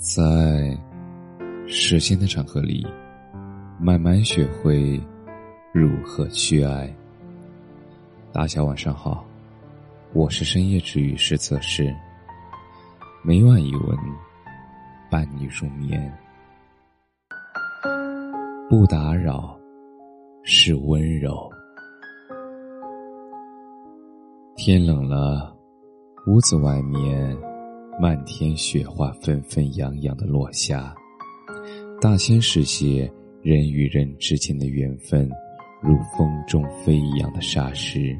在时间的长河里，慢慢学会如何去爱。大家晚上好，我是深夜治愈师测试，每晚一文伴你入眠，不打扰是温柔。天冷了，屋子外面。漫天雪花纷纷扬扬的落下，大千世界人与人之间的缘分，如风中飞扬的沙石，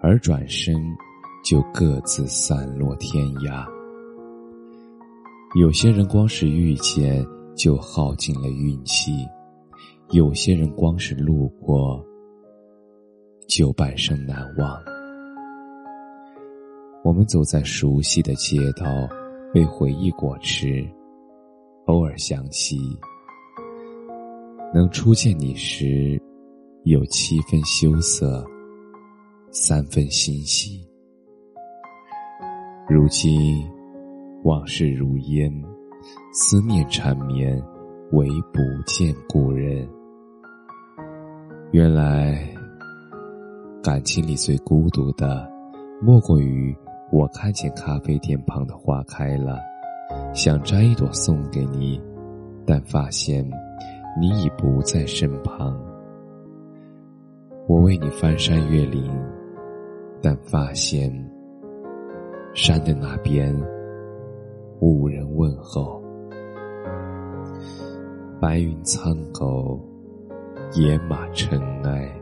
而转身就各自散落天涯。有些人光是遇见就耗尽了运气，有些人光是路过就半生难忘。我们走在熟悉的街道，被回忆裹持，偶尔想起，能初见你时，有七分羞涩，三分欣喜。如今往事如烟，思念缠绵，唯不见故人。原来，感情里最孤独的，莫过于。我看见咖啡店旁的花开了，想摘一朵送给你，但发现你已不在身旁。我为你翻山越岭，但发现山的那边无人问候。白云苍狗，野马尘埃，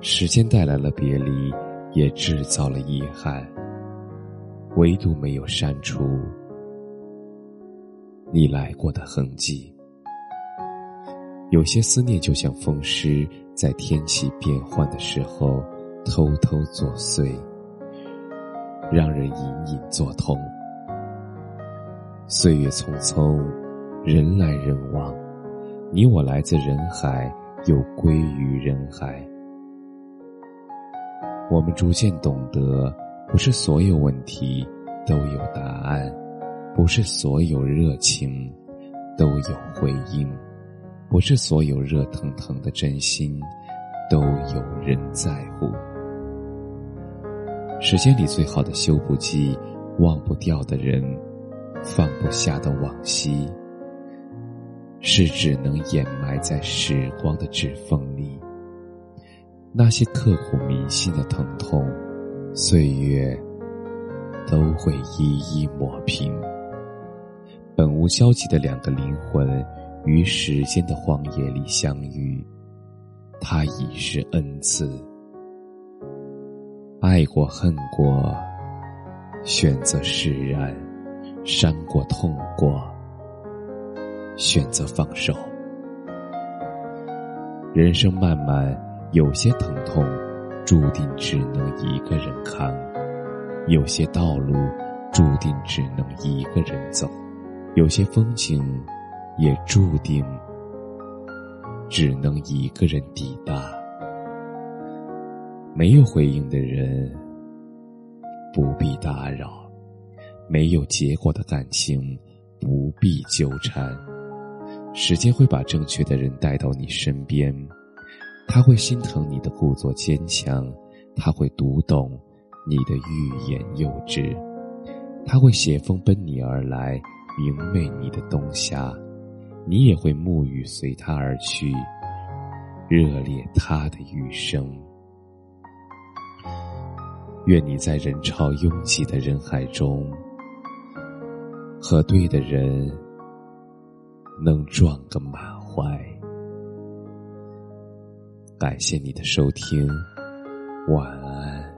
时间带来了别离。也制造了遗憾，唯独没有删除你来过的痕迹。有些思念就像风湿，在天气变换的时候偷偷作祟，让人隐隐作痛。岁月匆匆，人来人往，你我来自人海，又归于人海。我们逐渐懂得，不是所有问题都有答案，不是所有热情都有回应，不是所有热腾腾的真心都有人在乎。时间里最好的修补剂，忘不掉的人，放不下的往昔，是只能掩埋在时光的指缝里。那些刻骨铭心的疼痛，岁月都会一一抹平。本无交集的两个灵魂，于时间的荒野里相遇，它已是恩赐。爱过恨过，选择释然；伤过痛过，选择放手。人生漫漫。有些疼痛，注定只能一个人扛；有些道路，注定只能一个人走；有些风景，也注定只能一个人抵达。没有回应的人，不必打扰；没有结果的感情，不必纠缠。时间会把正确的人带到你身边。他会心疼你的故作坚强，他会读懂你的欲言又止，他会携风奔你而来，明媚你的冬夏，你也会沐浴随他而去，热烈他的余生。愿你在人潮拥挤的人海中，和对的人能撞个满怀。感谢你的收听，晚安。